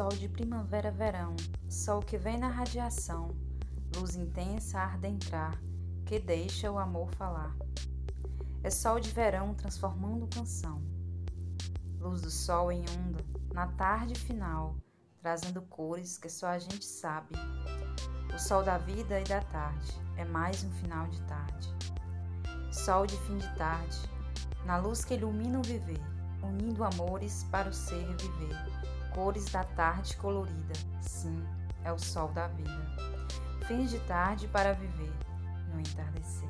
sol de primavera-verão, sol que vem na radiação, luz intensa arde entrar, que deixa o amor falar. É sol de verão transformando canção. Luz do sol em onda, na tarde final, trazendo cores que só a gente sabe. O sol da vida e da tarde é mais um final de tarde. Sol de fim de tarde, na luz que ilumina o viver, unindo amores para o ser viver. Cores da tarde colorida, sim, é o sol da vida. Fins de tarde para viver no entardecer.